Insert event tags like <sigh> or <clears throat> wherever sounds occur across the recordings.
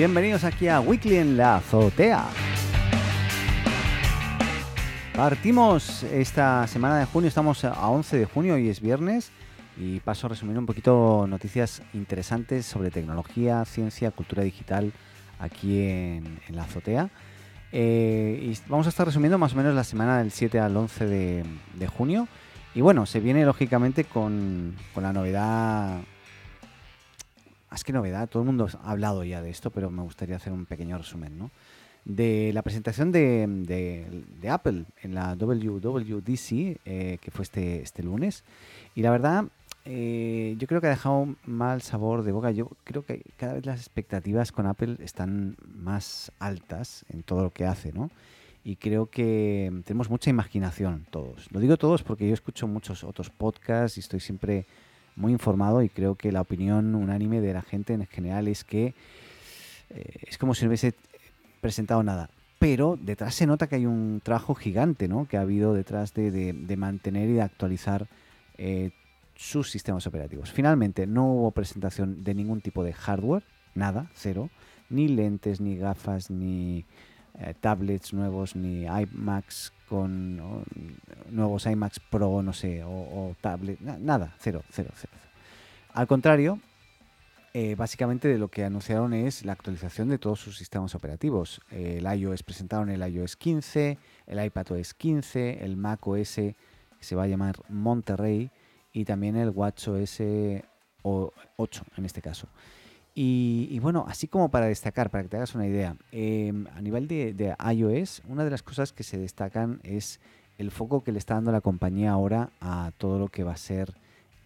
Bienvenidos aquí a Weekly en la azotea. Partimos esta semana de junio, estamos a 11 de junio y es viernes y paso a resumir un poquito noticias interesantes sobre tecnología, ciencia, cultura digital aquí en, la azotea. Eh, y vamos a estar resumiendo más o menos la semana del 7 al 11 de, de junio. Y bueno, se viene lógicamente con, con la novedad más que novedad, todo el mundo ha hablado ya de esto, pero me gustaría hacer un pequeño resumen, ¿no? De la presentación de, de- de Apple en la WWDC, eh, que fue este, este lunes. Y la verdad, eh, yo creo que ha dejado un mal sabor de boca. Yo creo que cada vez las expectativas con Apple están más altas en todo lo que hace, ¿no? Y creo que tenemos mucha imaginación todos. Lo digo todos porque yo escucho muchos otros podcasts y estoy siempre muy informado y creo que la opinión unánime de la gente en general es que eh, es como si no hubiese presentado nada. Pero detrás se nota que hay un trabajo gigante ¿no? que ha habido detrás de, de- mantener y de actualizar eh, sus sistemas operativos. Finalmente, no hubo presentación de ningún tipo de hardware, nada, cero. Ni lentes, ni gafas, ni eh, tablets nuevos, ni iMacs con nuevos iMacs Pro, no sé, o, tablet, na- nada, cero, cero, cero. cero. Al contrario, eh, básicamente de lo que anunciaron es la actualización de todos sus sistemas operativos. El iOS presentaron el iOS 15, el iPadOS 15, el macOS que se va a llamar Monterrey y también el WatchOS o- 8 en este caso. Y, bueno, así como para destacar, para que te hagas una idea, eh, a nivel de, iOS, una de las cosas que se destacan es el foco que le está dando la compañía ahora a todo lo que va a ser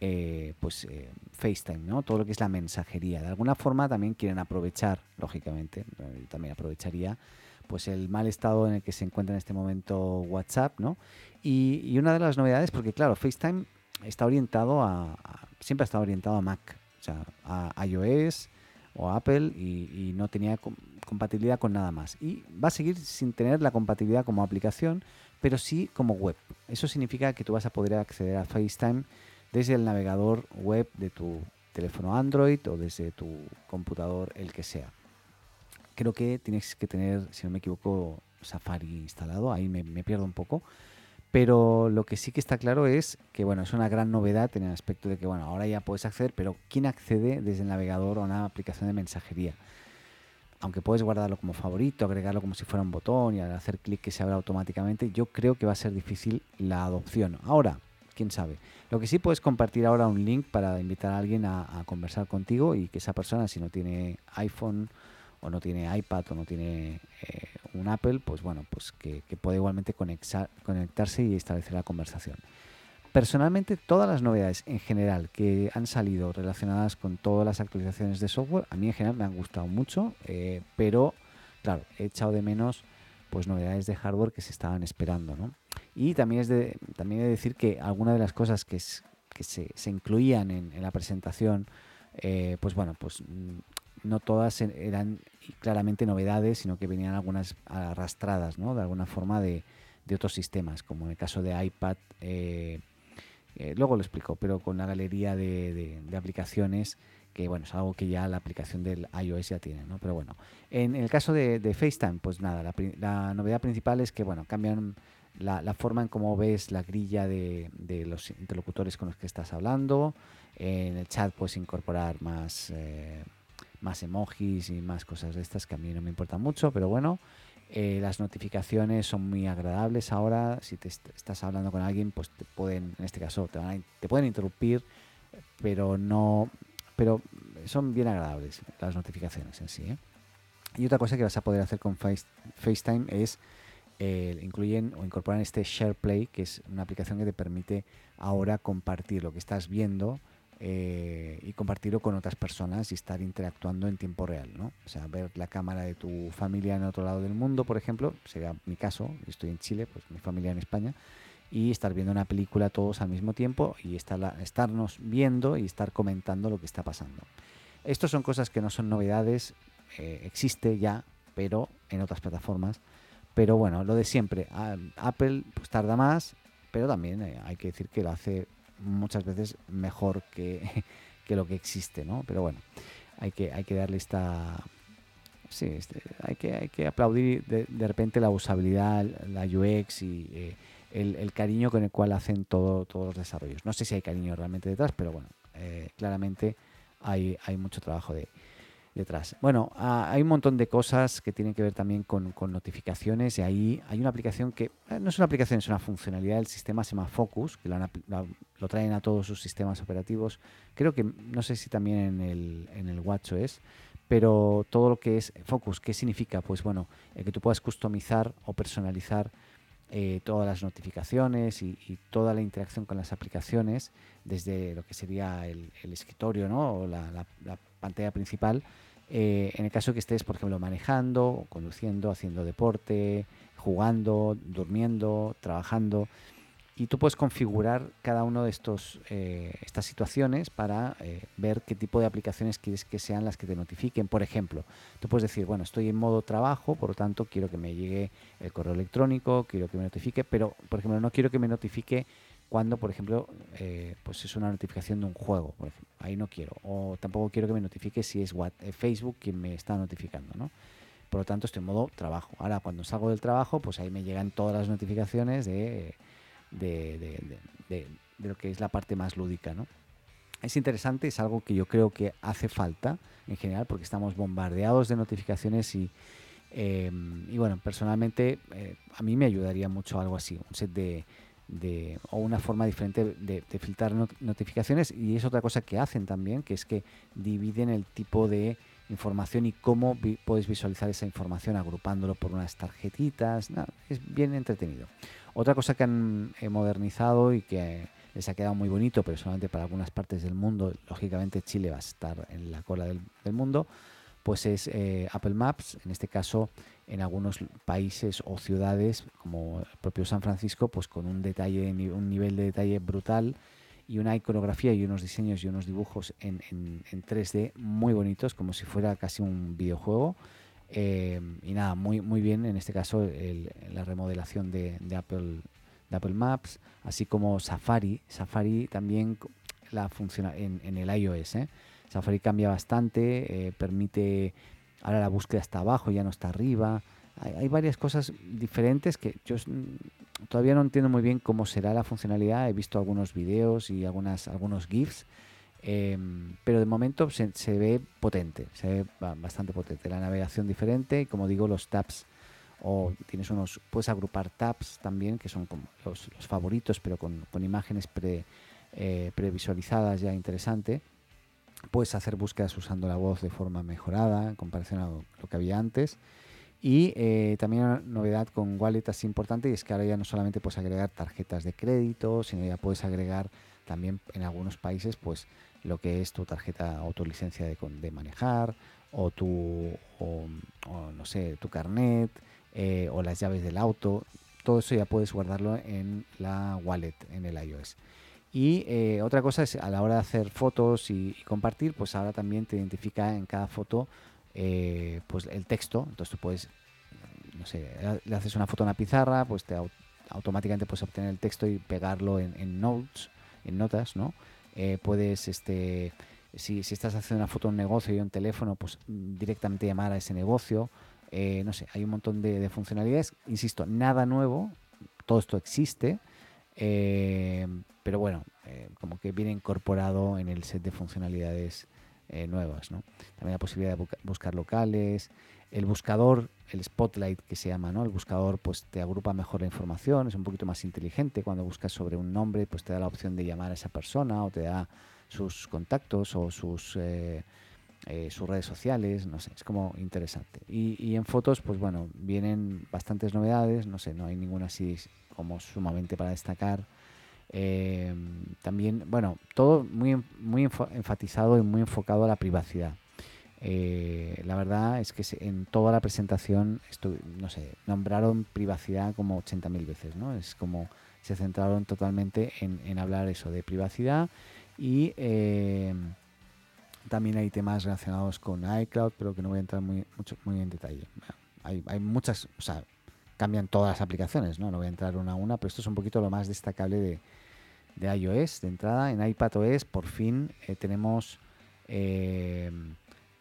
eh, pues eh, FaceTime, ¿no? Todo lo que es la mensajería. De alguna forma también quieren aprovechar, lógicamente, también aprovecharía, pues el mal estado en el que se encuentra en este momento WhatsApp, ¿no? Y, y una de las novedades, porque claro, FaceTime está orientado a, a- siempre ha estado orientado a Mac, o sea, a iOS o Apple y, no tenía com- compatibilidad con nada más. Y va a seguir sin tener la compatibilidad como aplicación, pero sí como web. Eso significa que tú vas a poder acceder a FaceTime desde el navegador web de tu teléfono Android o desde tu computador, el que sea. Creo que tienes que tener, si no me equivoco, Safari instalado, ahí me pierdo un poco. Pero lo que sí que está claro es que bueno, es una gran novedad en el aspecto de que bueno, ahora ya puedes acceder, pero ¿quién accede desde el navegador a una aplicación de mensajería? Aunque puedes guardarlo como favorito, agregarlo como si fuera un botón y al hacer clic que se abra automáticamente, yo creo que va a ser difícil la adopción. Ahora, quién sabe. Lo que sí puedes compartir ahora un link para invitar a alguien a, conversar contigo y que esa persona, si no tiene iPhone o no tiene iPad o no tiene eh, un Apple, pues bueno, pues que, puede igualmente conexar- conectarse y establecer la conversación. Personalmente, todas las novedades en general que han salido relacionadas con todas las actualizaciones de software, a mí en general me han gustado mucho, eh, pero claro, he echado de menos pues novedades de hardware que se estaban esperando, ¿no? Y también es de, también he de decir que algunas de las cosas que, se, incluían en, la presentación, eh, pues bueno, pues mm, no todas en- eran claramente novedades, sino que venían algunas arrastradas, ¿no? De alguna forma de, de otros sistemas, como en el caso de iPad, eh, eh, luego lo explico, pero con la galería de, de- aplicaciones, que bueno, es algo que ya la aplicación del iOS ya tiene, ¿no? Pero bueno, en, el caso de, de FaceTime, pues nada, la, la novedad principal es que, bueno, cambian la, la forma en cómo ves la grilla de, de los interlocutores con los que estás hablando. En el chat puedes incorporar más, eh, más emojis y más cosas de estas que a mí no me importan mucho, pero bueno. Eh, las notificaciones son muy agradables ahora. Si te est- estás hablando con alguien, pues te pueden, en este caso, te, van a pueden interrumpir, pero no, pero son bien agradables las notificaciones en sí. ¿eh? Y otra cosa que vas a poder hacer con FaceTime es eh, incluyen o incorporan este SharePlay, que es una aplicación que te permite ahora compartir lo que estás viendo eh, y compartirlo con otras personas y estar interactuando en tiempo real, ¿no? O sea, ver la cámara de tu familia en otro lado del mundo, por ejemplo, sería mi caso, estoy en Chile, pues mi familia en España, y estar viendo una película todos al mismo tiempo y estar, estarnos viendo y estar comentando lo que está pasando. Estas son cosas que no son novedades, eh, existe ya, pero en otras plataformas. Pero bueno, lo de siempre, Apple pues tarda más, pero también eh, hay que decir que lo hace muchas veces mejor <laughs> que, lo que existe, ¿no? Pero bueno, hay que, hay que darle esta... Sí, este, hay, que, hay que aplaudir de, repente la usabilidad, la UX y eh, el, cariño con el cual hacen todo, todos los desarrollos. No sé si hay cariño realmente detrás, pero bueno, eh, claramente hay, hay mucho trabajo de, Bueno, ah, hay un montón de cosas que tienen que ver también con, notificaciones y ahí hay una aplicación que eh, no es una aplicación, es una funcionalidad del sistema, se llama Focus, que lo, traen a todos sus sistemas operativos. Creo que, no sé si también en el, en el WatchOS, pero todo lo que es Focus, ¿qué significa? Pues bueno, que tú puedas customizar o personalizar eh, todas las notificaciones y, toda la interacción con las aplicaciones desde lo que sería el, escritorio ¿no? o la, pantalla principal. Eh, en el caso que estés, por ejemplo, manejando, conduciendo, haciendo deporte, jugando, durmiendo, trabajando y tú puedes configurar cada uno de estos eh, estas situaciones para eh, ver qué tipo de aplicaciones quieres que sean las que te notifiquen. Por ejemplo, tú puedes decir, bueno, estoy en modo trabajo, por lo tanto quiero que me llegue el correo electrónico, quiero que me notifique, pero por ejemplo no quiero que me notifique cuando, por ejemplo, eh, pues es una notificación de un juego, ahí no quiero. O tampoco quiero que me notifique si es Facebook quien me está notificando, ¿no? Por lo tanto, estoy en modo trabajo. Ahora, cuando salgo del trabajo, pues ahí me llegan todas las notificaciones de de, lo que es la parte más lúdica. ¿no? Es interesante, es algo que yo creo que hace falta en general porque estamos bombardeados de notificaciones y, em, y bueno, personalmente eh, a mí me ayudaría mucho algo así, un set de, o una forma diferente de, filtrar notificaciones y es otra cosa que hacen también, que es que dividen el tipo de información y cómo puedes visualizar esa información agrupándolo por unas tarjetitas. es bien entretenido. Otra cosa que han eh, modernizado y que les ha quedado muy bonito, pero solamente para algunas partes del mundo, lógicamente Chile va a estar en la cola del, mundo, pues es eh, Apple Maps, en este caso en algunos países o ciudades como el propio San Francisco, pues con un detalle, un nivel de detalle brutal y una iconografía y unos diseños y unos dibujos en, en 3D muy bonitos, como si fuera casi un videojuego. Eh, y nada, muy, muy bien en este caso la remodelación de, Apple, Apple Maps, así como Safari. Safari también la funciona en, el iOS. ¿eh? Safari cambia bastante, eh, permite ahora la búsqueda está abajo, ya no está arriba. Hay, varias cosas diferentes que yo todavía no entiendo muy bien cómo será la funcionalidad. He visto algunos videos y algunas, algunos GIFs Em, pero de momento se, ve potente, se ve bastante potente. La navegación diferente como digo, los tabs o tienes unos, puedes agrupar tabs también que son como los, favoritos pero con, imágenes pre, eh, previsualizadas ya interesante. Puedes hacer búsquedas usando la voz de forma mejorada en comparación a lo, que había antes. Y eh, también una novedad con Wallet así importante y es que ahora ya no solamente puedes agregar tarjetas de crédito, sino ya puedes agregar también en algunos países pues lo que es tu tarjeta o tu licencia de, de manejar o tu, o, no sé, tu carnet eh, o las llaves del auto. Todo eso ya puedes guardarlo en la wallet, en el iOS. Y eh, otra cosa es a la hora de hacer fotos y, compartir, pues ahora también te identifica en cada foto eh, pues el texto. Entonces tú puedes, no sé, le haces una foto a una pizarra, pues te automáticamente puedes obtener el texto y pegarlo en, notes, en notas, ¿no? Eh, puedes, este, si, estás haciendo una foto de un negocio y un teléfono, pues directamente llamar a ese negocio. Eh, no sé, hay un montón de, funcionalidades. Insisto, nada nuevo, todo esto existe, eh, pero bueno, como que viene incorporado en el set de funcionalidades nuevas. ¿no? También la posibilidad de buscar locales, el buscador, el spotlight que se llama, ¿no? El buscador pues te agrupa mejor la información, es un poquito más inteligente. Cuando buscas sobre un nombre, pues te da la opción de llamar a esa persona o te da sus contactos o sus eh, eh, sus redes sociales, no sé, es como interesante. Y, en fotos, pues bueno, vienen bastantes novedades, no sé, no hay ninguna así como sumamente para destacar. Em, también, bueno, todo muy, muy enfatizado y muy enfocado a la privacidad. Eh, la verdad es que en toda la presentación, no sé, nombraron privacidad como 80.000 veces, ¿no? Es como se centraron totalmente en, hablar eso de privacidad y em, también hay temas relacionados con iCloud, pero que no voy a entrar muy, mucho, muy en detalle. Hay, hay muchas, o sea, cambian todas las aplicaciones, ¿no? No voy a entrar una a una, pero esto es un poquito lo más destacable de, de iOS. De entrada, en iPadOS por fin eh, tenemos eh,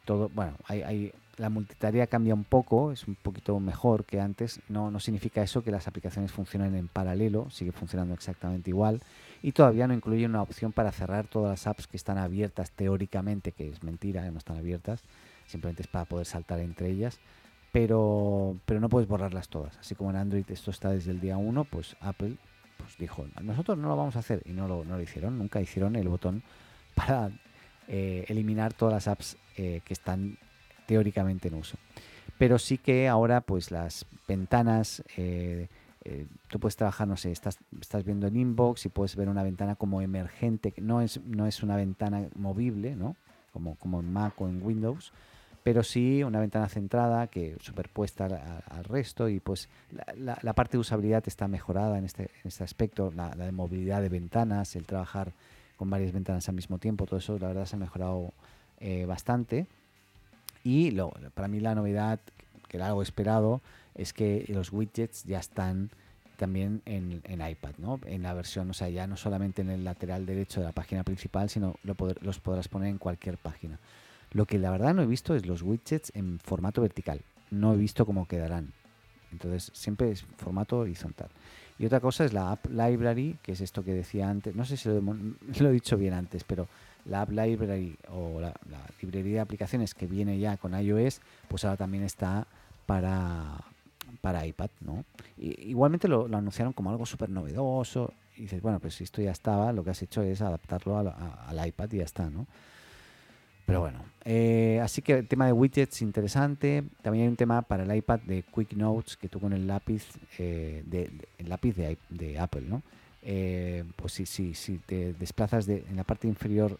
todo, bueno, hay, hay, la multitarea cambia un poco, es un poquito mejor que antes. No, no significa eso que las aplicaciones funcionen en paralelo, sigue funcionando exactamente igual. Y todavía no incluye una opción para cerrar todas las apps que están abiertas teóricamente, que es mentira, que no están abiertas, simplemente es para poder saltar entre ellas. Pero, pero no puedes borrarlas todas. Así como en Android esto está desde el día 1, pues Apple pues dijo, nosotros no lo vamos a hacer. Y no lo, no lo hicieron, nunca hicieron el botón <laughs> para eh, eliminar todas las apps eh, que están teóricamente en uso. Pero sí que ahora pues las ventanas, eh, tú puedes trabajar, no sé, estás, estás viendo en inbox y puedes ver una ventana como emergente, que no es, no es una ventana movible, ¿no? Como, como en Mac o en Windows, pero sí una ventana centrada que superpuesta al, resto y pues la, parte de usabilidad está mejorada en este, en este aspecto, la, de movilidad de ventanas, el trabajar con varias ventanas al mismo tiempo, todo eso la verdad se ha mejorado eh, bastante. Y lo, para mí la novedad, que algo esperado, es que los widgets ya están también en, iPad, ¿no? En la versión, o sea, ya no solamente en el lateral derecho de la página principal, sino lo los podrás poner en cualquier página. Lo que la verdad no he visto es los widgets en formato vertical. No he visto cómo quedarán. Entonces, siempre es formato horizontal. Y otra cosa es la App Library, que es esto que decía antes. No sé si lo, <laughs> he dicho bien antes, pero la App Library o la, librería de aplicaciones que viene ya con iOS, pues ahora también está para, para iPad, ¿no? igualmente lo, anunciaron como algo súper novedoso. Y dices, bueno, pues si esto ya estaba, lo que has hecho es adaptarlo al iPad y ya está, ¿no? Pero bueno, eh, así que el tema de widgets interesante. También hay un tema para el iPad de Quick Notes que tú con el lápiz, eh, de, el lápiz de, Apple, ¿no? Eh, pues si, te desplazas de, en la parte inferior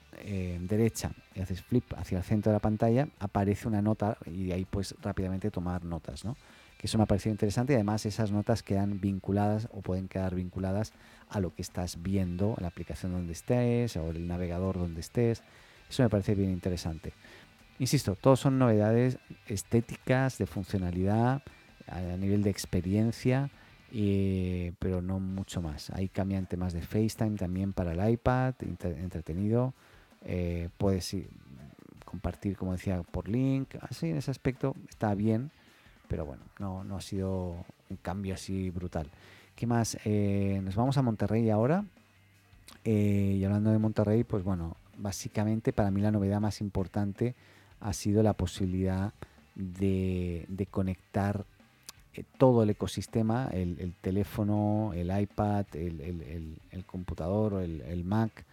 derecha y haces flip hacia el centro de la pantalla, aparece una nota y ahí puedes rápidamente tomar notas, ¿no? Que eso me ha parecido interesante y además esas notas quedan vinculadas o pueden quedar vinculadas a lo que estás viendo, la aplicación donde estés o el navegador donde estés. Eso me parece bien interesante. Insisto, todos son novedades estéticas, de funcionalidad, a nivel de experiencia, pero no mucho más. Ahí cambian temas de FaceTime también para el iPad, entretenido. Eh, puedes compartir, como decía, por link. Así en ese aspecto está bien, pero bueno, no, ha sido un cambio así brutal. ¿Qué más? Eh, nos vamos a Monterrey ahora. Eh, y hablando de Monterrey, pues bueno, básicamente para mí la novedad más importante ha sido la posibilidad de, conectar eh, todo el ecosistema, el, teléfono, el iPad, el, computador o el, Mac,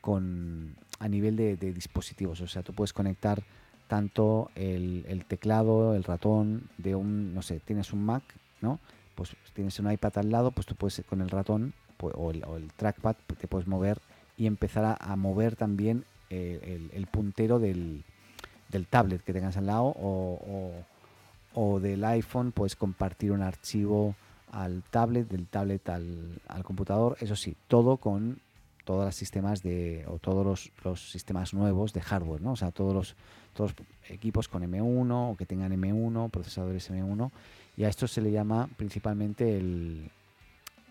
con, a nivel de, dispositivos. O sea, tú puedes conectar tanto el, teclado, el ratón de un, no sé, tienes un Mac, ¿no? Pues tienes un iPad al lado, pues tú puedes con el ratón pues, o, el, o trackpad te puedes mover y empezar a, mover también eh, el, puntero del, tablet que tengas al lado o, del iPhone, puedes compartir un archivo al tablet, del tablet al, computador, eso sí, todo con todos los sistemas de o todos los, sistemas nuevos de hardware, ¿no? O sea, todos los, todos equipos con M1 o que tengan M1, procesadores M1, y a esto se le llama principalmente el,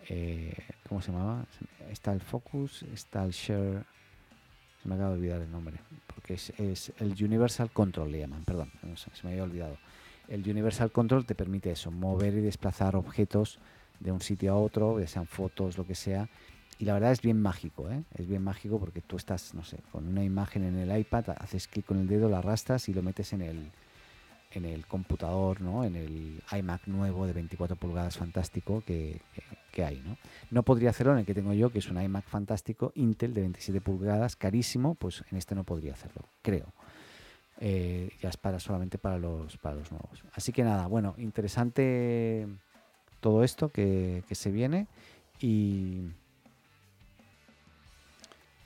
eh, ¿cómo se llamaba? Está el Focus, está el Share, se me acaba de olvidar el nombre, porque es, el Universal Control, le llaman, perdón, se me había olvidado. El Universal Control te permite eso, mover y desplazar objetos de un sitio a otro, ya sean fotos, lo que sea, y la verdad es bien mágico, ¿eh? es bien mágico porque tú estás, no sé, con una imagen en el iPad, haces clic con el dedo, la arrastras y lo metes en el, en el computador, ¿no? en el iMac nuevo de 24 pulgadas fantástico que, hay. ¿no? no podría hacerlo en el que tengo yo, que es un iMac fantástico Intel de 27 pulgadas, carísimo, pues en este no podría hacerlo, creo. Eh, ya es para solamente para los, para los nuevos. Así que nada, bueno, interesante todo esto que, se viene y,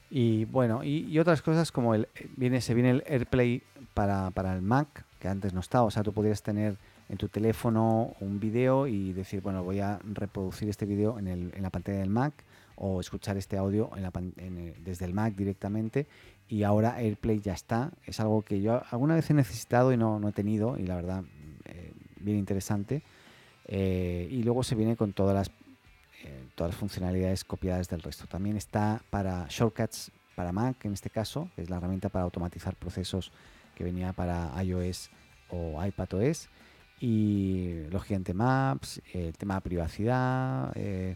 y bueno, y, otras cosas como el viene, se viene el AirPlay para, para el Mac, que antes no estaba, o sea, tú podrías tener en tu teléfono un vídeo y decir, bueno, voy a reproducir este vídeo en, en, la pantalla del Mac o escuchar este audio desde el Mac directamente y ahora AirPlay ya está. Es algo que yo alguna vez he necesitado y no, no he tenido y la verdad, eh, bien interesante. Eh, y luego se viene con todas las, eh, todas las funcionalidades copiadas del resto. También está para shortcuts para Mac en este caso, que es la herramienta para automatizar procesos que venía para iOS o iPadOS y lógicamente Maps, el tema de privacidad, eh,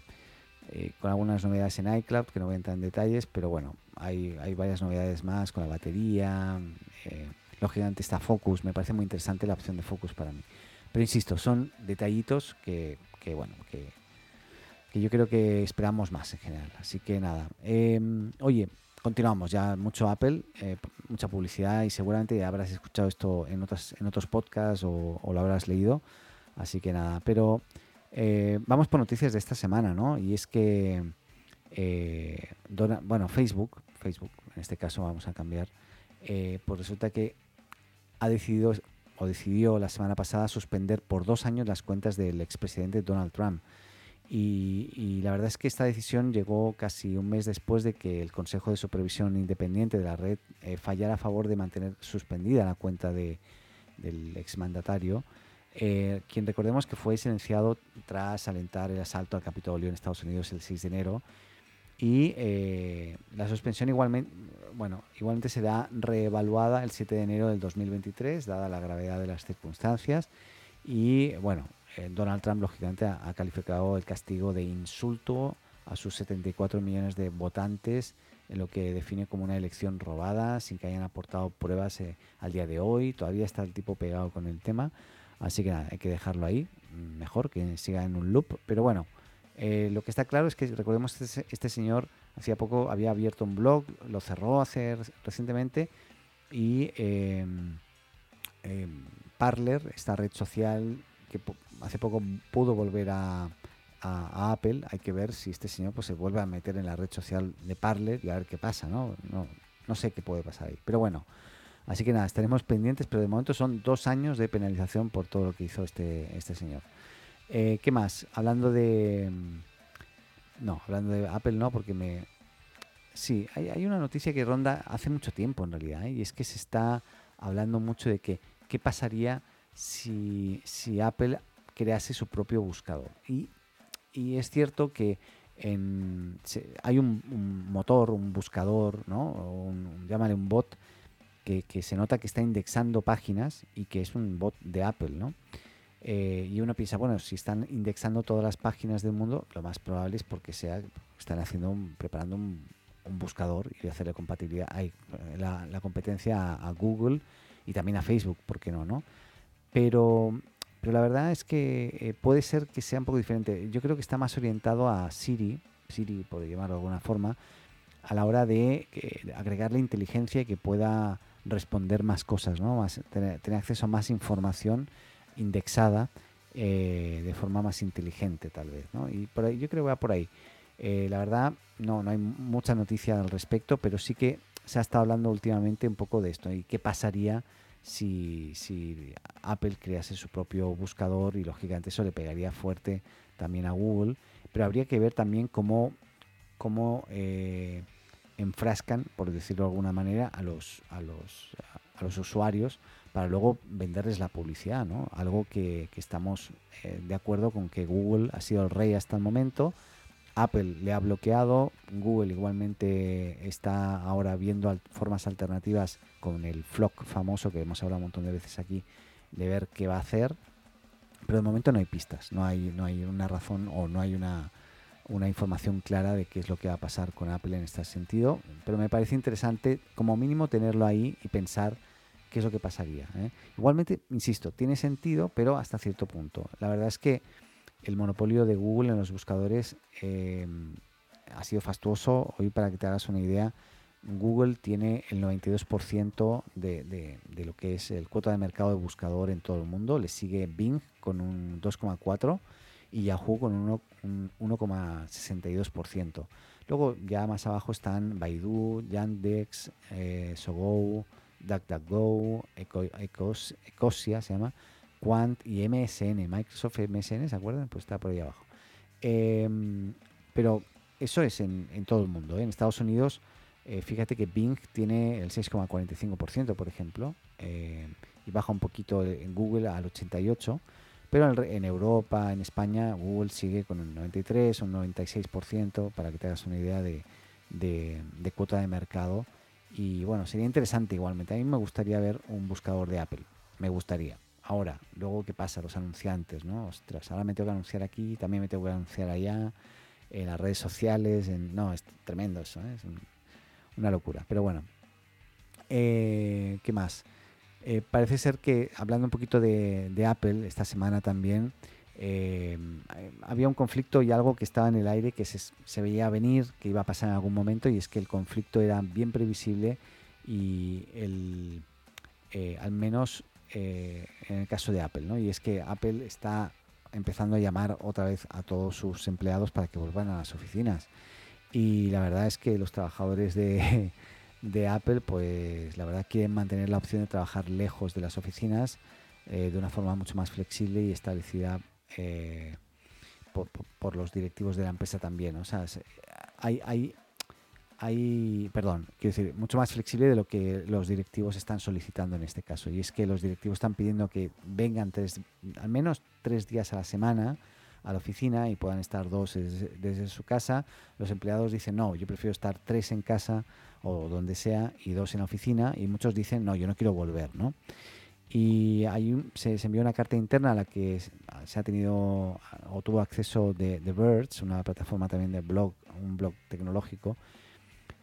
eh, con algunas novedades en iCloud que no voy a entrar en detalles, pero bueno, hay, hay varias novedades más con la batería, eh, lógicamente está Focus, me parece muy interesante la opción de Focus para mí. Pero insisto, son detallitos que, que bueno, que, que, yo creo que esperamos más en general. Así que nada, em, oye, continuamos ya mucho Apple, eh, mucha publicidad y seguramente ya habrás escuchado esto en otros, en otros podcasts o, lo habrás leído. Así que nada, pero eh, vamos por noticias de esta semana, ¿no? Y es que, eh, bueno, Facebook, Facebook, en este caso vamos a cambiar, pues resulta que ha decidido o decidió la semana pasada suspender por dos años las cuentas del expresidente Donald Trump. Y, la verdad es que esta decisión llegó casi un mes después de que el Consejo de Supervisión Independiente de la red eh, fallara a favor de mantener suspendida la cuenta de, del exmandatario, eh, quien recordemos que fue silenciado tras alentar el asalto al Capitolio en Estados Unidos el 6 de enero. Y eh, la suspensión igualmente, bueno, igualmente será reevaluada el 7 de enero del 2023, dada la gravedad de las circunstancias. Y bueno, eh, Donald Trump, lógicamente, ha, calificado el castigo de insulto a sus 74 millones de votantes en lo que define como una elección robada, sin que hayan aportado pruebas eh, al día de hoy. Todavía está el tipo pegado con el tema. Así que nada, hay que dejarlo ahí. Mm, mejor que siga en un loop. Pero bueno, eh, lo que está claro es que recordemos que este, este, señor hacía poco había abierto un blog, lo cerró hace recientemente y em, Parler, esta red social que hace poco pudo volver a, Apple, hay que ver si este señor pues, se vuelve a meter en la red social de Parler y a ver qué pasa, ¿no? No, no sé qué puede pasar ahí. Pero bueno, así que nada, estaremos pendientes, pero de momento son dos años de penalización por todo lo que hizo este, este señor. Eh, ¿Qué más? Hablando de... No, hablando de Apple no, porque me... Sí, hay, hay una noticia que ronda hace mucho tiempo en realidad, y es que se está hablando mucho de que qué pasaría si, si Apple crease su propio buscador. Y, y es cierto que en, hay un, motor, un buscador, ¿no? Un, llámale un bot, que, que, se nota que está indexando páginas y que es un bot de Apple, ¿no? Eh, y uno piensa, bueno, si están indexando todas las páginas del mundo, lo más probable es porque sea, están haciendo preparando un, buscador y hacerle compatibilidad, hay la, competencia a, a, Google y también a Facebook, ¿por qué no? no? Pero, pero la verdad es que eh, puede ser que sea un poco diferente. Yo creo que está más orientado a Siri, Siri por llamarlo de alguna forma, a la hora de eh, agregarle inteligencia y que pueda responder más cosas, ¿no? Más, tener, acceso a más información indexada eh, de forma más inteligente tal vez, ¿no? Y por ahí, yo creo que va por ahí. la verdad, no, no hay mucha noticia al respecto, pero sí que se ha estado hablando últimamente un poco de esto y qué pasaría si, Apple crease su propio buscador y lógicamente eso le pegaría fuerte también a Google, pero habría que ver también cómo, cómo eh, enfrascan, por decirlo de alguna manera, a los, a los, a los usuarios para luego venderles la publicidad, ¿no? Algo que, estamos eh, de acuerdo con que Google ha sido el rey hasta el momento, Apple le ha bloqueado, Google igualmente está ahora viendo formas alternativas con el Flock famoso que hemos hablado un montón de veces aquí de ver qué va a hacer, pero de momento no hay pistas, no hay, no hay una razón o no hay una, una información clara de qué es lo que va a pasar con Apple en este sentido, pero me parece interesante como mínimo tenerlo ahí y pensar qué es lo que pasaría. ¿eh? Igualmente, insisto, tiene sentido, pero hasta cierto punto. La verdad es que el monopolio de Google en los buscadores eh, ha sido fastuoso. Hoy, para que te hagas una idea, Google tiene el 92% de, lo que es el cuota de mercado de buscador en todo el mundo. Le sigue Bing con un 2,4% y Yahoo con un 1,62%. Luego ya más abajo están Baidu, Yandex, eh, Sogou, DuckDuckGo, Ecosia se llama, Quant y MSN. Microsoft MSN, ¿se acuerdan? Pues está por ahí abajo. Em, pero eso es en, todo el mundo. ¿eh? En Estados Unidos, eh, fíjate que Bing tiene el 6,45%, por ejemplo, eh, y baja un poquito en Google al 88%. Pero en Europa, en España, Google sigue con un 93, un 96%, para que te hagas una idea de, de, cuota de mercado. Y bueno, sería interesante igualmente. A mí me gustaría ver un buscador de Apple. Me gustaría. Ahora, luego, ¿qué pasa? Los anunciantes, ¿no? Ostras, ahora me tengo que anunciar aquí, también me tengo que anunciar allá, en las redes sociales. En... No, es tremendo eso, ¿eh? es una locura. Pero bueno, eh, ¿qué más? Eh, parece ser que, hablando un poquito de, Apple, esta semana también, eh, había un conflicto y algo que estaba en el aire que se, veía venir, que iba a pasar en algún momento, y es que el conflicto era bien previsible y el, eh, al menos en el caso de Apple, ¿no? Y es que Apple está empezando a llamar otra vez a todos sus empleados para que vuelvan a las oficinas. Y la verdad es que los trabajadores de, <laughs> de Apple, pues la verdad quieren mantener la opción de trabajar lejos de las oficinas eh, de una forma mucho más flexible y establecida eh, por, los directivos de la empresa también. O sea, hay, hay, perdón, quiero decir, mucho más flexible de lo que los directivos están solicitando en este caso. Y es que los directivos están pidiendo que vengan tres, al menos tres días a la semana a la oficina y puedan estar dos desde, su casa. Los empleados dicen, no, yo prefiero estar tres en casa o donde sea y dos en la oficina y muchos dicen, no, yo no quiero volver, ¿no? Y hay se, envió una carta interna a la que se ha tenido o tuvo acceso de, The Birds, una plataforma también de blog, un blog tecnológico.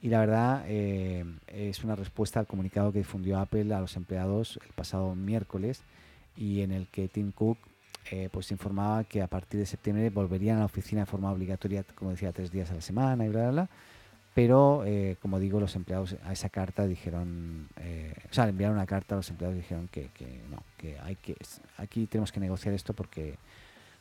Y la verdad eh, es una respuesta al comunicado que difundió Apple a los empleados el pasado miércoles y en el que Tim Cook eh, pues informaba que a partir de septiembre volverían a la oficina de forma obligatoria, como decía, tres días a la semana y bla, bla, bla. Pero, eh, como digo, los empleados a esa carta dijeron, eh, o sea, enviaron una carta a los empleados y dijeron que, que, no, que hay que, aquí tenemos que negociar esto porque,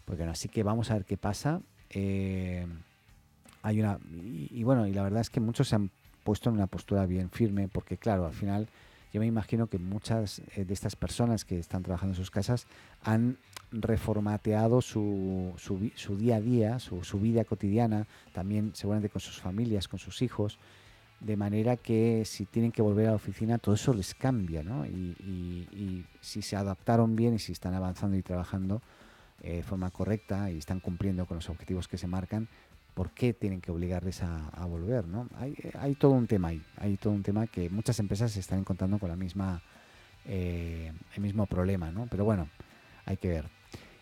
porque no. Así que vamos a ver qué pasa. hay una, y, bueno, y la verdad es que muchos se han puesto en una postura bien firme porque, claro, al final yo me imagino que muchas de estas personas que están trabajando en sus casas han reformateado su, su, día a día, su, vida cotidiana, también seguramente con sus familias, con sus hijos, de manera que si tienen que volver a la oficina todo eso les cambia, ¿no? Y, y, si se adaptaron bien y si están avanzando y trabajando eh, de forma correcta y están cumpliendo con los objetivos que se marcan, ¿por qué tienen que obligarles a, volver, ¿no? Hay, hay, todo un tema ahí, hay todo un tema que muchas empresas se están encontrando con la misma, eh, el mismo problema, ¿no? Pero bueno, hay que ver.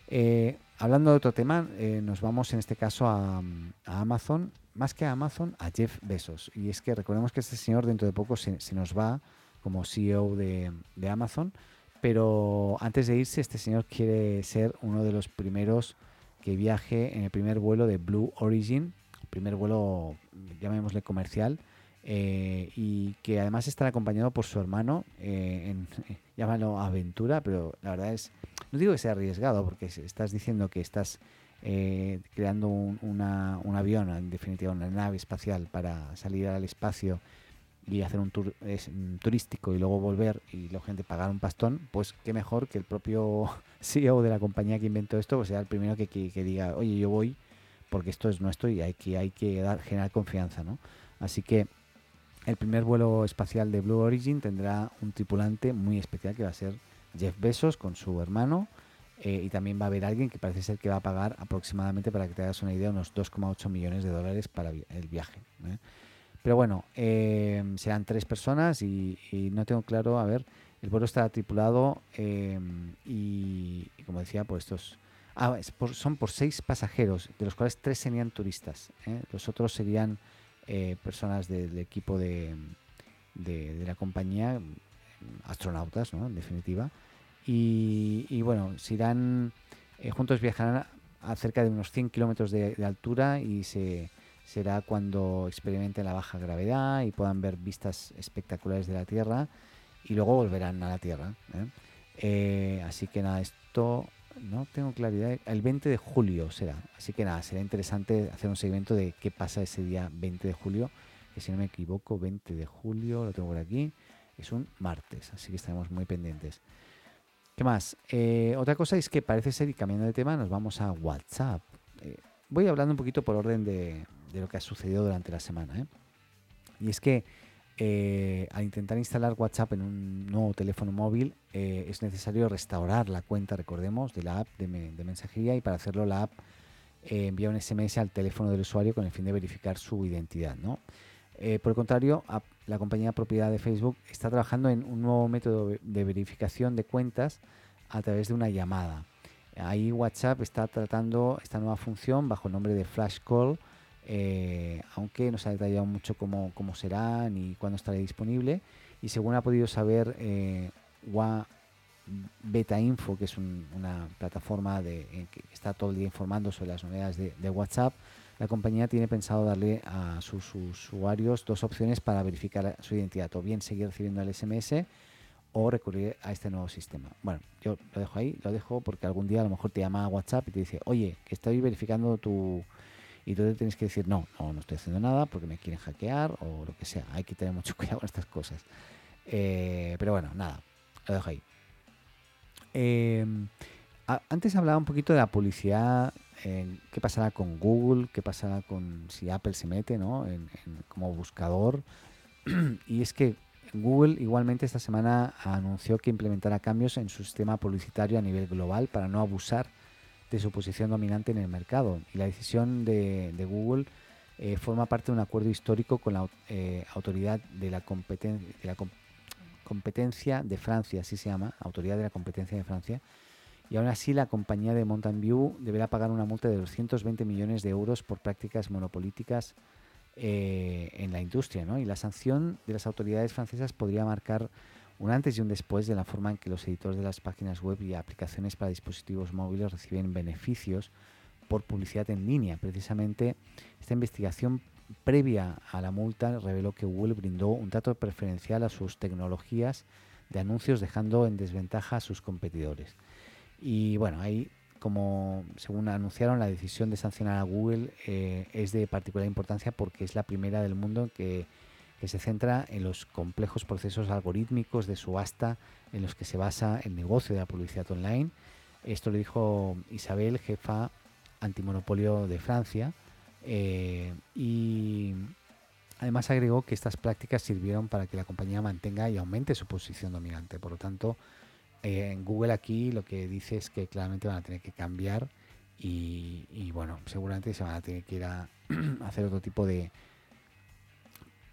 Eh, hablando de otro tema, eh, nos vamos en este caso a, Amazon, más que a Amazon, a Jeff Bezos. Y es que recordemos que este señor dentro de poco se, nos va como CEO de, Amazon, pero antes de irse, este señor quiere ser uno de los primeros que viaje en el primer vuelo de Blue Origin, primer vuelo, llamémosle comercial, eh, y que además estará acompañado por su hermano, en, <laughs> llámalo aventura, pero la verdad es no digo que sea arriesgado, porque estás diciendo que estás eh, creando un avión, en definitiva una nave espacial para salir al espacio y hacer un tour turístico y luego volver y la gente pagar un pastón, pues qué mejor que el propio <laughs> CEO de la compañía que inventó esto pues sea el primero que, que, diga, oye, yo voy porque esto es nuestro y hay que, hay que dar, generar confianza, ¿no? Así que el primer vuelo espacial de Blue Origin tendrá un tripulante muy especial que va a ser Jeff Bezos con su hermano. Eh, y también va a haber alguien que parece ser que va a pagar aproximadamente, para que te hagas una idea, unos 2,8 millones de dólares para el viaje. ¿eh? Pero bueno, eh, serán tres personas y, no tengo claro, a ver, el vuelo está tripulado y, como decía, pues estos... Ah, son por seis pasajeros, de los cuales tres serían turistas. Los otros serían personas del equipo de, de, de la compañía, astronautas, ¿no? En definitiva. Y, bueno, se irán, eh, juntos viajarán a cerca de unos 100 kilómetros de, altura y se, será cuando experimenten la baja gravedad y puedan ver vistas espectaculares de la Tierra y luego volverán a la Tierra. ¿eh? Eh, así que nada, esto no tengo claridad. El 20 de julio será. Así que nada, será interesante hacer un seguimiento de qué pasa ese día 20 de julio. Que si no me equivoco, 20 de julio, lo tengo por aquí. Es un martes, así que estaremos muy pendientes. ¿Qué más? Eh, otra cosa es que parece ser, y cambiando de tema, nos vamos a WhatsApp. Voy hablando un poquito por orden de, de, lo que ha sucedido durante la semana. ¿eh? Y es que eh, al intentar instalar WhatsApp en un nuevo teléfono móvil eh, es necesario restaurar la cuenta, recordemos, de la app de, mensajería y para hacerlo la app eh, envía un SMS al teléfono del usuario con el fin de verificar su identidad. ¿no? por el contrario, la compañía propiedad de Facebook está trabajando en un nuevo método de verificación de cuentas a través de una llamada. Ahí WhatsApp está tratando esta nueva función bajo el nombre de Flash Call eh, aunque no se ha detallado mucho cómo, cómo, será ni cuándo estará disponible. Y según ha podido saber eh, Beta Info, que es una plataforma de, que está todo el día informando sobre las novedades de, WhatsApp, la compañía tiene pensado darle a sus usuarios dos opciones para verificar su identidad, o bien seguir recibiendo el SMS o recurrir a este nuevo sistema. Bueno, yo lo dejo ahí, lo dejo porque algún día a lo mejor te llama a WhatsApp y te dice, oye, que estoy verificando tu, y tú tienes que decir, no, no, no estoy haciendo nada porque me quieren hackear o lo que sea. Hay que tener mucho <laughs> cuidado con estas cosas. Eh, pero bueno, nada, lo dejo ahí. Em, antes hablaba un poquito de la publicidad, qué pasará con Google, qué pasará con si Apple se mete ¿no? en, como buscador. <clears throat> y es que Google igualmente esta semana anunció que implementará cambios en su sistema publicitario a nivel global para no abusar de su posición dominante en el mercado. Y la decisión de, Google eh, forma parte de un acuerdo histórico con la eh, autoridad de la, competencia de Francia, así se llama, autoridad de la competencia de Francia. Y aún así la compañía de Mountain View deberá pagar una multa de 220 millones de euros por prácticas monopolíticas eh, en la industria. ¿no? Y la sanción de las autoridades francesas podría marcar un antes y un después de la forma en que los editores de las páginas web y aplicaciones para dispositivos móviles reciben beneficios por publicidad en línea. Precisamente esta investigación previa a la multa reveló que Google brindó un trato preferencial a sus tecnologías de anuncios dejando en desventaja a sus competidores. Y bueno, ahí como según anunciaron la decisión de sancionar a Google eh, es de particular importancia porque es la primera del mundo que que se centra en los complejos procesos algorítmicos de subasta en los que se basa el negocio de la publicidad online. Esto lo dijo Isabel, jefa antimonopolio de Francia, eh, y además agregó que estas prácticas sirvieron para que la compañía mantenga y aumente su posición dominante. Por lo tanto, eh, en Google aquí lo que dice es que claramente van a tener que cambiar y, y bueno, seguramente se van a tener que ir a <clears throat> hacer otro tipo de,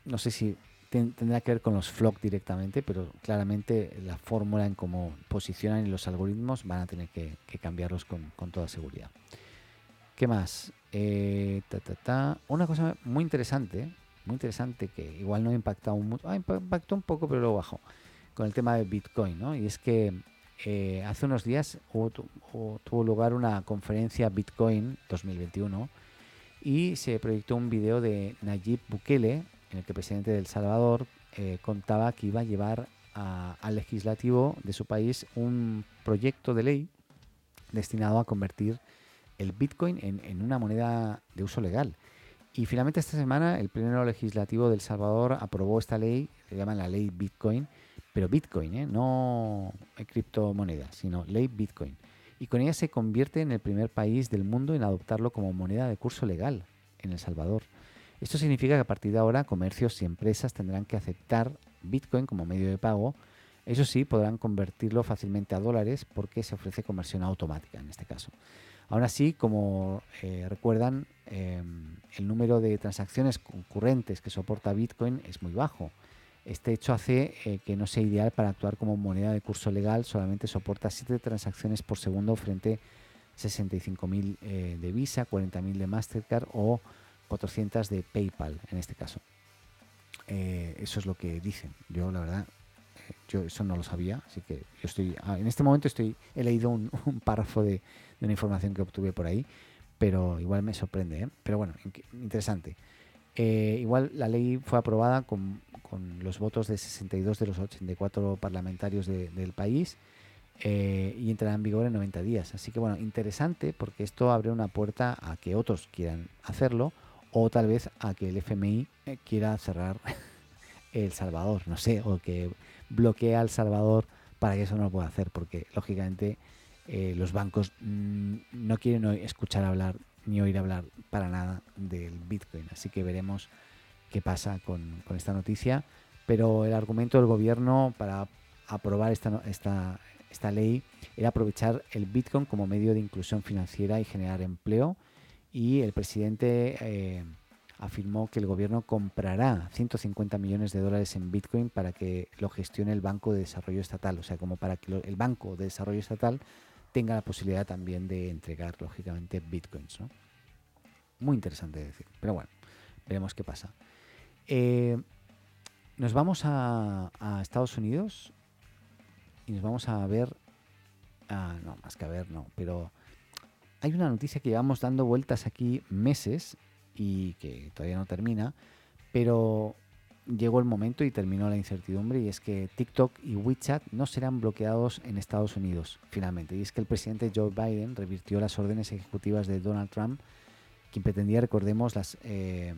no sé si tendrá que ver con los flock directamente, pero claramente la fórmula en cómo posicionan los algoritmos van a tener que, cambiarlos con, toda seguridad. ¿Qué más? Eh, Una cosa muy interesante, muy interesante que igual no ha impactado mucho, ah, impactó un poco, pero luego bajó, con el tema de Bitcoin, ¿no? Y es que eh, hace unos días tuvo lugar una conferencia Bitcoin 2021 y se proyectó un video de Nayib Bukele, en el que el presidente de El Salvador eh, contaba que iba a llevar al legislativo de su país un proyecto de ley destinado a convertir el Bitcoin en, una moneda de uso legal. Y finalmente esta semana el Pleno Legislativo de El Salvador aprobó esta ley, se llama la ley Bitcoin, pero Bitcoin, ¿eh? no criptomoneda, sino ley Bitcoin. Y con ella se convierte en el primer país del mundo en adoptarlo como moneda de curso legal en El Salvador. Esto significa que a partir de ahora comercios y empresas tendrán que aceptar Bitcoin como medio de pago. Eso sí, podrán convertirlo fácilmente a dólares porque se ofrece conversión automática en este caso. Aún así, como eh, recuerdan, em, el número de transacciones concurrentes que soporta Bitcoin es muy bajo. Este hecho hace eh, que no sea ideal para actuar como moneda de curso legal, solamente soporta 7 transacciones por segundo frente a 65.000 eh, de Visa, 40.000 de Mastercard o 400 de PayPal en este caso. Eh, eso es lo que dicen. Yo la verdad, eh, yo eso no lo sabía, así que yo estoy, ah, en este momento estoy, he leído un, <laughs> párrafo de, una información que obtuve por ahí, pero igual me sorprende. ¿eh? Pero bueno, interesante. Igual la ley fue aprobada con, los votos de 62 de los 84 parlamentarios del país y entrará en vigor en 90 días. Así que bueno, interesante porque esto abre una puerta a que otros quieran hacerlo o tal vez a que el FMI quiera cerrar <laughs> El Salvador, no sé, o que bloquea El Salvador para que eso no lo pueda hacer, porque lógicamente eh, los bancos mm, no quieren escuchar hablar ni oír hablar para nada del Bitcoin. Así que veremos qué pasa con, esta noticia. Pero el argumento del gobierno para aprobar esta, esta, esta ley era aprovechar el Bitcoin como medio de inclusión financiera y generar empleo. Y el presidente eh, afirmó que el gobierno comprará 150 millones de dólares en Bitcoin para que lo gestione el Banco de Desarrollo Estatal, o sea, como para que el Banco de Desarrollo Estatal tenga la posibilidad también de entregar, lógicamente, Bitcoins. ¿no? Muy interesante decir, pero bueno, veremos qué pasa. Eh, nos vamos a, Estados Unidos y nos vamos a ver, ah, no, más que a ver, no, pero hay una noticia que llevamos dando vueltas aquí meses y que todavía no termina, pero llegó el momento y terminó la incertidumbre y es que TikTok y WeChat no serán bloqueados en Estados Unidos finalmente. Y es que el presidente Joe Biden revirtió las órdenes ejecutivas de Donald Trump, quien pretendía, recordemos, las, eh,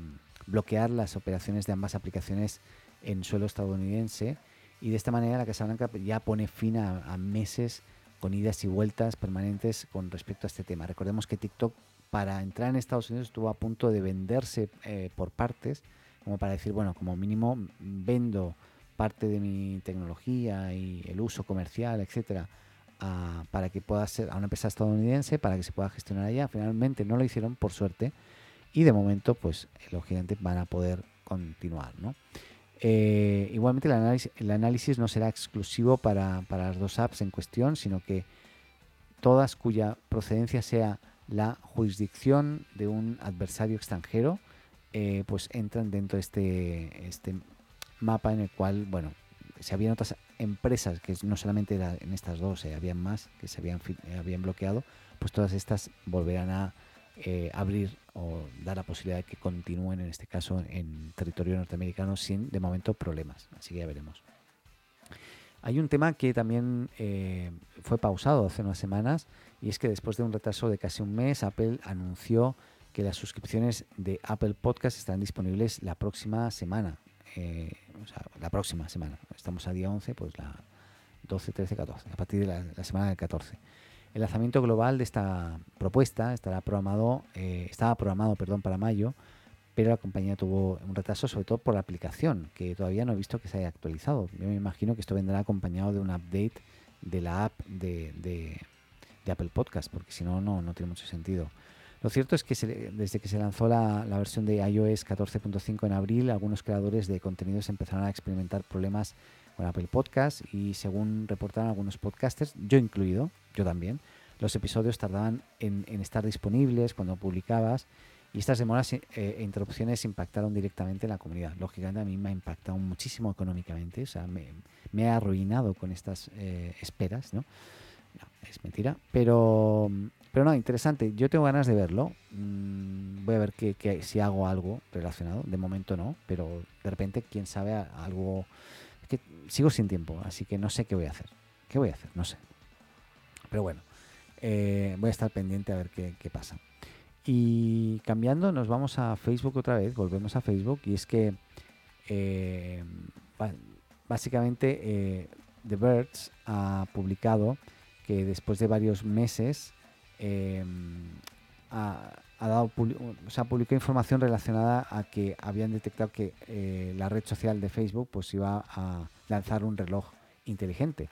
bloquear las operaciones de ambas aplicaciones en suelo estadounidense. Y de esta manera la Casa Blanca ya pone fin a, a meses con idas y vueltas permanentes con respecto a este tema. Recordemos que TikTok para entrar en Estados Unidos estuvo a punto de venderse eh, por partes, como para decir, bueno, como mínimo vendo parte de mi tecnología y el uso comercial, etcétera, para que pueda ser a una empresa estadounidense, para que se pueda gestionar allá. Finalmente no lo hicieron, por suerte, y de momento, pues los gigantes van a poder continuar, ¿no? Eh, igualmente el análisis, el análisis, no será exclusivo para, para las dos apps en cuestión, sino que todas cuya procedencia sea la jurisdicción de un adversario extranjero, eh, pues entran dentro de este, este mapa en el cual, bueno, si habían otras empresas, que no solamente en estas dos, eh, habían más que se habían, habían bloqueado, pues todas estas volverán a abrir o dar la posibilidad de que continúen, en este caso, en territorio norteamericano sin, de momento, problemas. Así que ya veremos. Hay un tema que también fue pausado hace unas semanas y es que después de un retraso de casi un mes, Apple anunció que las suscripciones de Apple Podcast estarán disponibles la próxima semana. Eh, o sea, la próxima semana. Estamos a día 11, pues la 12, 13, 14, a partir de la, semana del 14. El lanzamiento global de esta propuesta estará programado, eh, estaba programado perdón, para mayo, pero la compañía tuvo un retraso sobre todo por la aplicación, que todavía no he visto que se haya actualizado. Yo me imagino que esto vendrá acompañado de un update de la app de, Apple Podcast, porque si no, no tiene mucho sentido. Lo cierto es que desde que se lanzó la, versión de iOS 14.5 en abril, algunos creadores de contenidos empezaron a experimentar problemas con Apple Podcast y según reportaron algunos podcasters, yo incluido, yo también, los episodios tardaban en, estar disponibles cuando publicabas y estas demoras eh, e interrupciones impactaron directamente en la comunidad. Lógicamente a mí me ha impactado muchísimo económicamente, o sea, me, ha arruinado con estas eh, esperas, ¿no? es mentira. Pero, pero no, interesante. Yo tengo ganas de verlo. Mm, voy a ver que, si hago algo relacionado. De momento no, pero de repente, quién sabe, algo... que sigo sin tiempo, así que no sé qué voy a hacer. ¿Qué voy a hacer? No sé. Pero bueno, eh, voy a estar pendiente a ver qué, pasa. Y cambiando, nos vamos a Facebook otra vez, volvemos a Facebook, y es que eh, básicamente eh, The Birds ha publicado que después de varios meses em, ha, dado, o sea, publicó información relacionada a que habían detectado que eh, la red social de Facebook pues iba a lanzar un reloj inteligente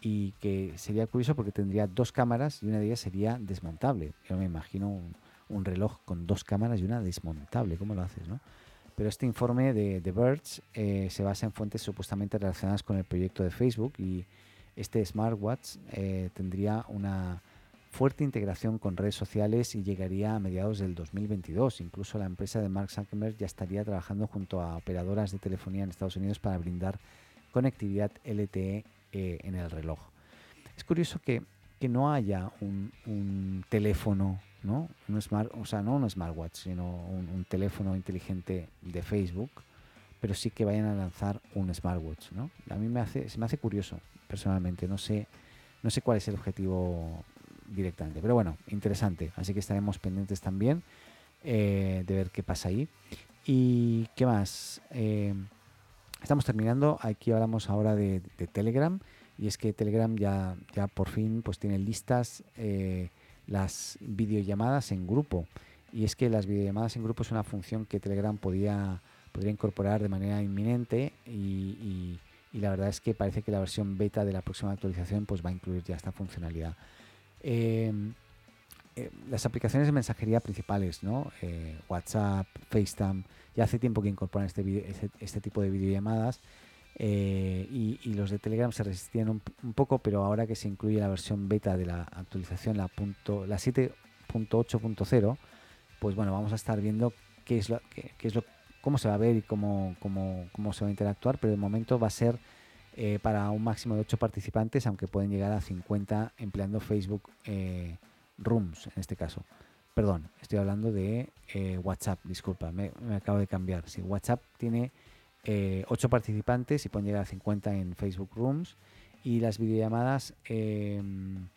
y que sería curioso porque tendría dos cámaras y una de ellas sería desmontable. Yo me imagino un, reloj con dos cámaras y una desmontable. ¿Cómo lo haces, no? Pero este informe de The Birds eh, se basa en fuentes supuestamente relacionadas con el proyecto de Facebook y este smartwatch eh, tendría una fuerte integración con redes sociales y llegaría a mediados del 2022. Incluso la empresa de Mark Zuckerberg ya estaría trabajando junto a operadoras de telefonía en Estados Unidos para brindar conectividad LTE eh, en el reloj. Es curioso que, que no haya un, teléfono, ¿no? Un smart, o sea, no un smartwatch, sino un, teléfono inteligente de Facebook, pero sí que vayan a lanzar un smartwatch, ¿no? A mí me hace, se me hace curioso, personalmente, no sé, no sé cuál es el objetivo directamente, pero bueno, interesante, así que estaremos pendientes también eh, de ver qué pasa ahí. ¿Y qué más? Eh, estamos terminando, aquí hablamos ahora de, Telegram y es que Telegram ya, ya por fin pues tiene listas eh, las videollamadas en grupo. Y es que las videollamadas en grupo es una función que Telegram podía, podría incorporar de manera inminente y, la verdad es que parece que la versión beta de la próxima actualización pues va a incluir ya esta funcionalidad. Em, eh, las aplicaciones de mensajería principales, ¿no? Eh, WhatsApp, FaceTime, ya hace tiempo que incorporan este, este, este tipo de videollamadas eh, y, los de Telegram se resistían un, poco, pero ahora que se incluye la versión beta de la actualización, la, punto, la 7.8.0, pues bueno, vamos a estar viendo qué es lo, qué, es lo, cómo se va a ver y cómo, cómo, cómo se va a interactuar, pero de momento va a ser eh, para un máximo de 8 participantes, aunque pueden llegar a 50 empleando Facebook eh, Rooms en este caso. Perdón, estoy hablando de WhatsApp, disculpa, me, acabo de cambiar. Sí, WhatsApp tiene eh, 8 participantes y pueden llegar a 50 en Facebook Rooms. Y las videollamadas em,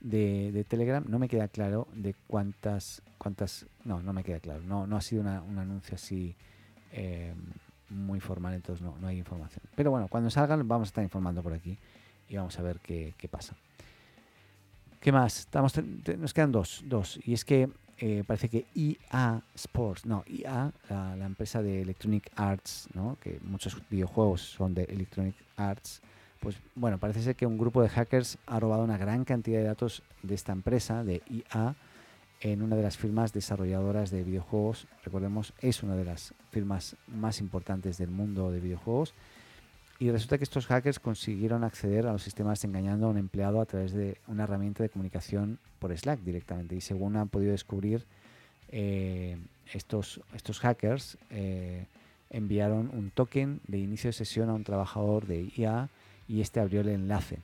de, Telegram, no me queda claro de cuántas, cuántas, no, no me queda claro, no, no ha sido un anuncio así em, muy formal, entonces no, no hay información. Pero bueno, cuando salgan vamos a estar informando por aquí y vamos a ver qué, qué pasa. ¿Qué más? Estamos, nos quedan dos, dos. Y es que eh, parece que EA Sports, no, EA, la, empresa de Electronic Arts, ¿no? que muchos videojuegos son de Electronic Arts, pues bueno, parece ser que un grupo de hackers ha robado una gran cantidad de datos de esta empresa, de EA, en una de las firmas desarrolladoras de videojuegos. Recordemos, es una de las firmas más importantes del mundo de videojuegos. Y resulta que estos hackers consiguieron acceder a los sistemas engañando a un empleado a través de una herramienta de comunicación por Slack directamente. Y según han podido descubrir, eh, estos, estos hackers eh, enviaron un token de inicio de sesión a un trabajador de IA y este abrió el enlace.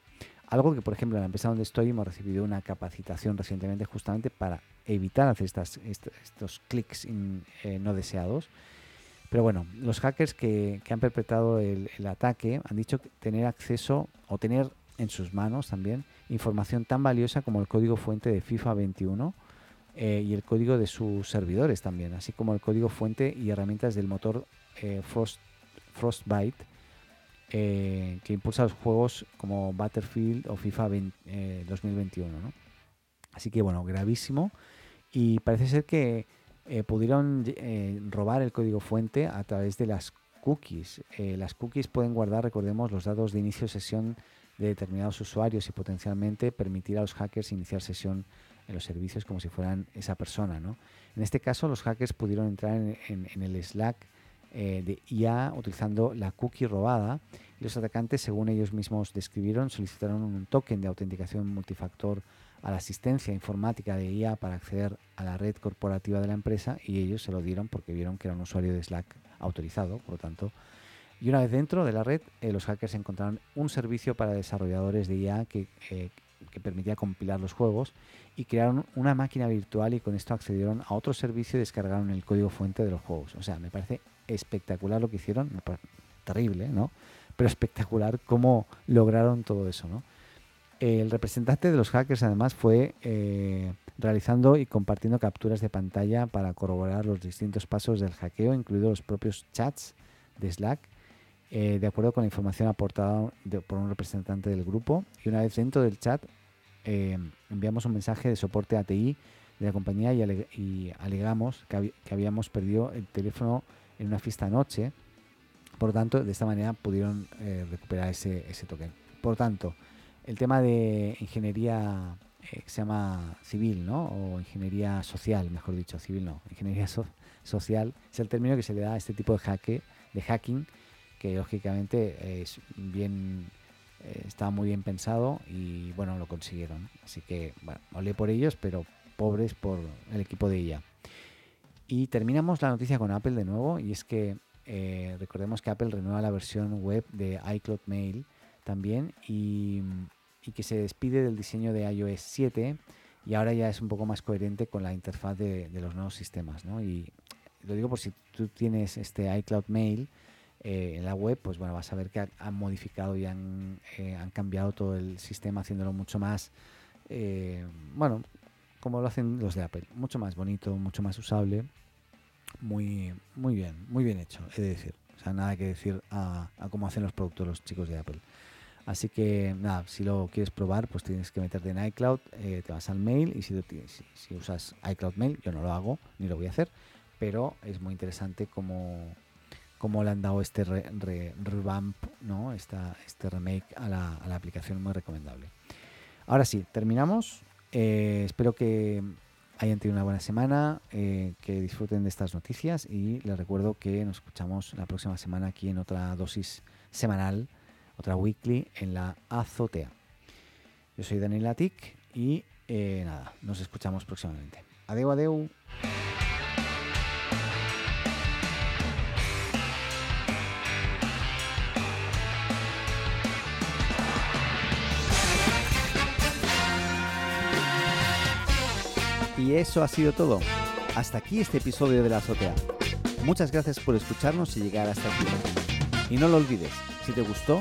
Algo que, por ejemplo, en la empresa donde estoy hemos recibido una capacitación recientemente justamente para evitar hacer estas, estos, clics eh, no deseados. Pero bueno, los hackers que, han perpetrado el, ataque han dicho tener acceso o tener en sus manos también información tan valiosa como el código fuente de FIFA 21 eh, y el código de sus servidores también, así como el código fuente y herramientas del motor eh, Frost, Frostbite que impulsa los juegos como Battlefield o FIFA 2021. Así que bueno, gravísimo. Y parece ser que eh, pudieron eh, robar el código fuente a través de las cookies. Eh, las cookies pueden guardar, recordemos, los datos de inicio de sesión de determinados usuarios y potencialmente permitir a los hackers iniciar sesión en los servicios como si fueran esa persona. ¿no? En este caso, los hackers pudieron entrar en, el Slack de IA utilizando la cookie robada y los atacantes, según ellos mismos describieron, solicitaron un token de autenticación multifactor a la asistencia informática de IA para acceder a la red corporativa de la empresa y ellos se lo dieron porque vieron que era un usuario de Slack autorizado, por lo tanto. Y una vez dentro de la red, eh, los hackers encontraron un servicio para desarrolladores de IA que, eh, que permitía compilar los juegos y crearon una máquina virtual y con esto accedieron a otro servicio y descargaron el código fuente de los juegos. O sea, me parece espectacular lo que hicieron, terrible, ¿no? Pero espectacular cómo lograron todo eso, ¿no? El representante de los hackers además fue eh, realizando y compartiendo capturas de pantalla para corroborar los distintos pasos del hackeo, incluidos los propios chats de Slack, eh, de acuerdo con la información aportada por un representante del grupo. Y una vez dentro del chat, eh, enviamos un mensaje de soporte ATI de la compañía y, alegamos que, habíamos perdido el teléfono en una fiesta anoche. Por lo tanto, de esta manera pudieron recuperar ese, ese token. Por tanto, el tema de ingeniería eh, que se llama civil, ¿no? O ingeniería social, mejor dicho, civil no, ingeniería social es el término que se le da a este tipo de hacke, de hacking, que lógicamente es bien eh, estaba muy bien pensado y bueno, lo consiguieron. Así que, bueno, olé por ellos, pero pobres por el equipo de ella. Y terminamos la noticia con Apple de nuevo, y es que eh, recordemos que Apple renueva la versión web de iCloud Mail también y y que se despide del diseño de iOS 7 y ahora ya es un poco más coherente con la interfaz de, los nuevos sistemas. ¿no? Y lo digo por si tú tienes este iCloud Mail eh, en la web, pues bueno, vas a ver que han modificado y han, eh, han, cambiado todo el sistema haciéndolo mucho más, eh, bueno, como lo hacen los de Apple, mucho más bonito, mucho más usable, muy, muy bien, muy bien hecho, he de decir. O sea, nada que decir a, a cómo hacen los productos los chicos de Apple. Así que nada, si lo quieres probar, pues tienes que meterte en iCloud, eh, te vas al mail y si, usas iCloud Mail, yo no lo hago ni lo voy a hacer, pero es muy interesante cómo, cómo le han dado este revamp, ¿no? Esta, este remake a la, a la, aplicación, muy recomendable. Ahora sí, terminamos. Eh, espero que hayan tenido una buena semana, eh, que disfruten de estas noticias y les recuerdo que nos escuchamos la próxima semana aquí en otra dosis semanal otra weekly en la azotea. Yo soy Daniel Atic y eh, nada, nos escuchamos próximamente. Adeu, adeu. Y eso ha sido todo. Hasta aquí este episodio de la azotea. Muchas gracias por escucharnos y llegar hasta aquí. Y no lo olvides, si te gustó,